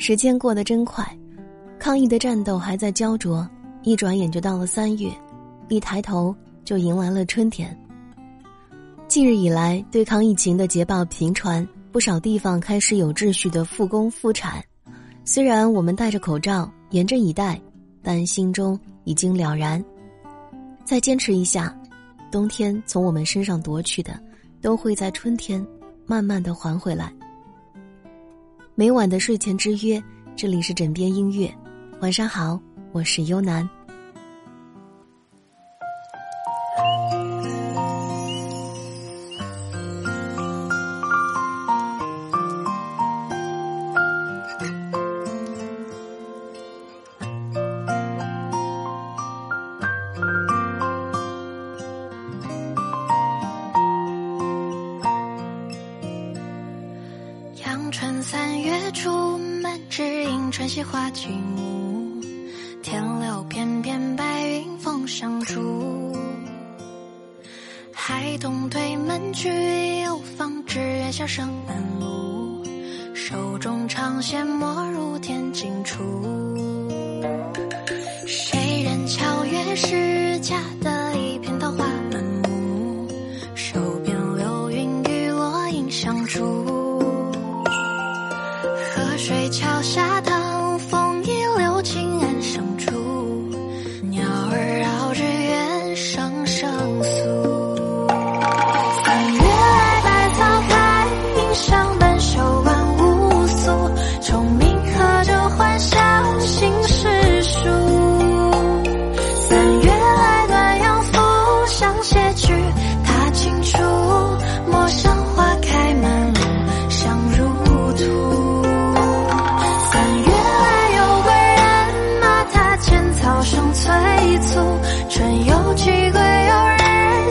时间过得真快，抗疫的战斗还在焦灼，一转眼就到了三月，一抬头就迎来了春天。近日以来，对抗疫情的捷报频传，不少地方开始有秩序的复工复产。虽然我们戴着口罩，严阵以待，但心中已经了然。再坚持一下，冬天从我们身上夺去的，都会在春天慢慢的还回来。每晚的睡前之约，这里是枕边音乐。晚上好，我是优楠。春溪花几亩，天留片片白云风上住。孩童推门去，有方知月下声满路。手中长线没入天尽处。谁人敲月是家的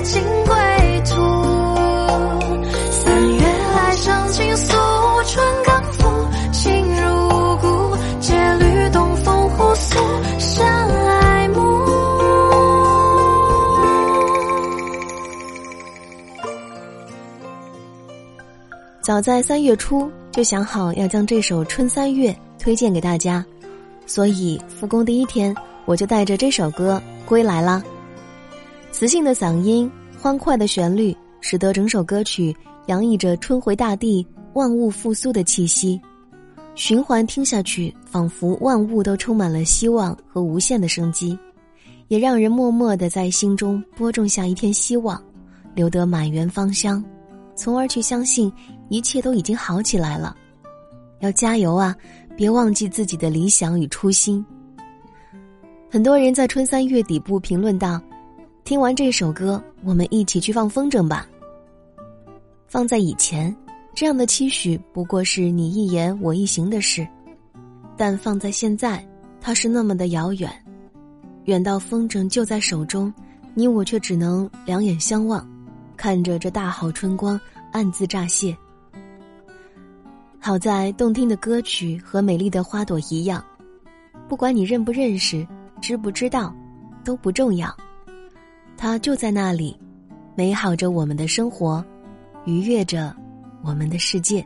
新归途，三月来上情诉春刚复，情如故，借缕东风互诉相爱早在三月初就想好要将这首《春三月》推荐给大家，所以复工第一天我就带着这首歌归来啦。磁性的嗓音，欢快的旋律，使得整首歌曲洋溢着春回大地、万物复苏的气息。循环听下去，仿佛万物都充满了希望和无限的生机，也让人默默的在心中播种下一片希望，留得满园芳香。从而去相信一切都已经好起来了，要加油啊！别忘记自己的理想与初心。很多人在春三月底部评论道：“听完这首歌，我们一起去放风筝吧。”放在以前，这样的期许不过是你一言我一行的事；但放在现在，它是那么的遥远，远到风筝就在手中，你我却只能两眼相望。看着这大好春光，暗自乍泄。好在动听的歌曲和美丽的花朵一样，不管你认不认识、知不知道，都不重要。它就在那里，美好着我们的生活，愉悦着我们的世界。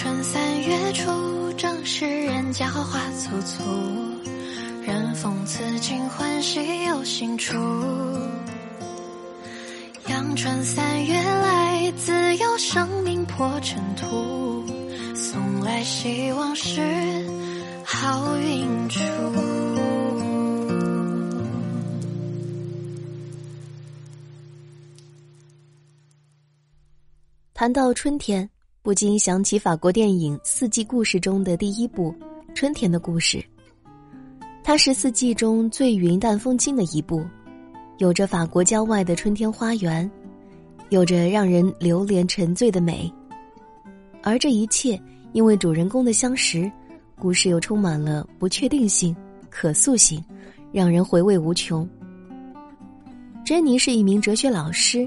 春三月初，正是人家花簇簇，人逢此景欢喜又心楚。阳春三月来，自有生命破尘土，送来希望是好运出。谈到春天，不禁想起法国电影《四季故事》中的第一部《春天的故事》。它是四季中最云淡风轻的一部，有着法国郊外的春天花园，有着让人流连沉醉的美。而这一切，因为主人公的相识，故事又充满了不确定性、可塑性，让人回味无穷。珍妮是一名哲学老师，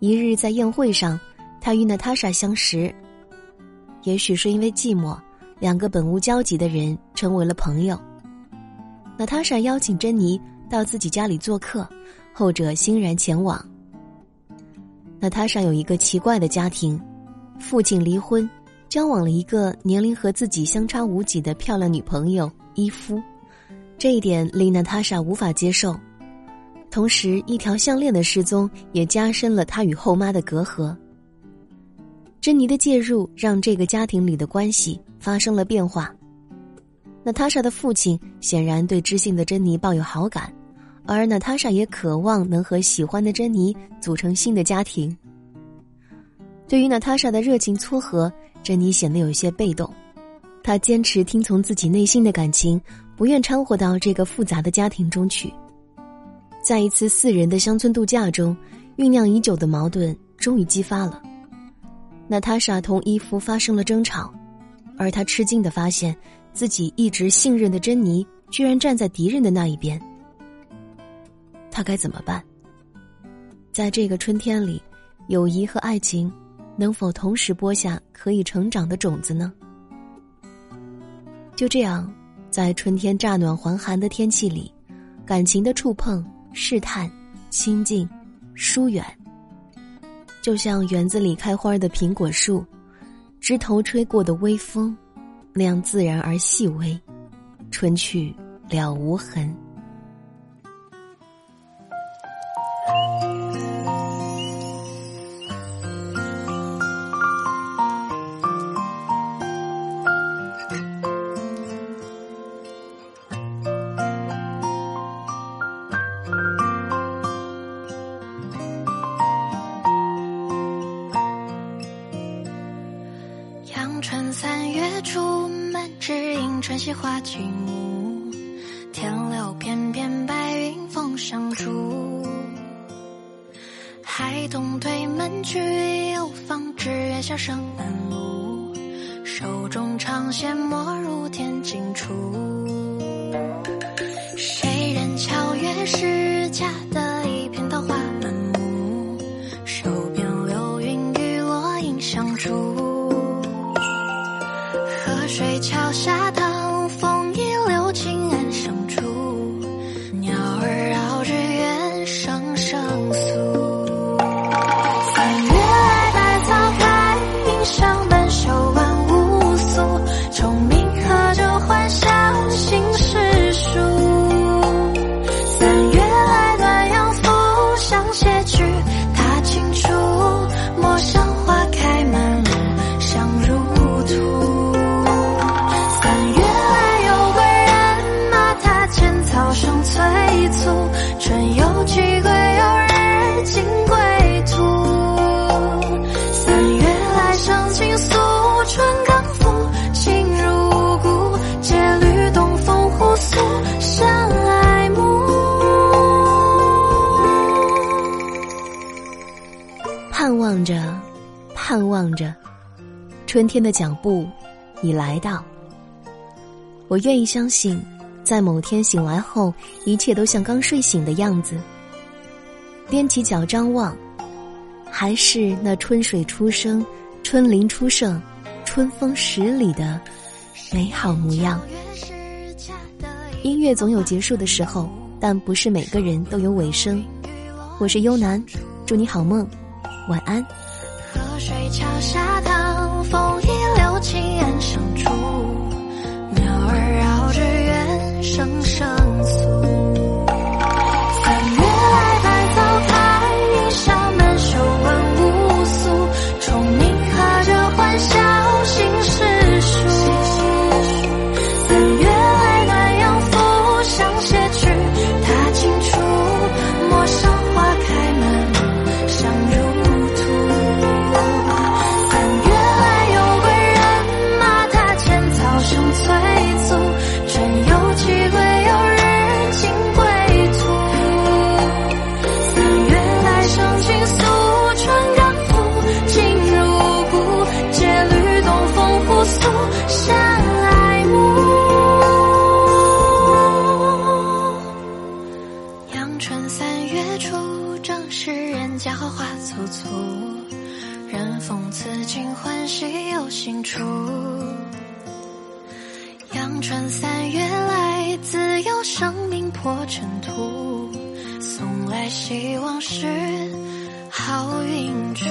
一日在宴会上。他与娜塔莎相识，也许是因为寂寞，两个本无交集的人成为了朋友。娜塔莎邀请珍妮到自己家里做客，后者欣然前往。娜塔莎有一个奇怪的家庭，父亲离婚，交往了一个年龄和自己相差无几的漂亮女朋友伊夫，这一点令娜塔莎无法接受。同时，一条项链的失踪也加深了她与后妈的隔阂。珍妮的介入让这个家庭里的关系发生了变化。娜塔莎的父亲显然对知性的珍妮抱有好感，而娜塔莎也渴望能和喜欢的珍妮组成新的家庭。对于娜塔莎的热情撮合，珍妮显得有些被动。她坚持听从自己内心的感情，不愿掺和到这个复杂的家庭中去。在一次四人的乡村度假中，酝酿已久的矛盾终于激发了。娜塔莎同伊夫发生了争吵，而他吃惊的发现自己一直信任的珍妮居然站在敌人的那一边。他该怎么办？在这个春天里，友谊和爱情能否同时播下可以成长的种子呢？就这样，在春天乍暖还寒的天气里，感情的触碰、试探、亲近、疏远。就像园子里开花的苹果树，枝头吹过的微风，那样自然而细微，春去了无痕。春溪花几亩，天留片片白云风上住。孩童推门去，又访知月下声满路。手中长线没入天尽处。谁人敲月时望着，春天的脚步已来到。我愿意相信，在某天醒来后，一切都像刚睡醒的样子。踮起脚张望，还是那春水初生、春林初盛、春风十里的美好模样。音乐总有结束的时候，但不是每个人都有尾声。我是优楠，祝你好梦。晚安。水桥下淌，风一流，轻岸上春三月来自有生命破尘土送来希望是好运出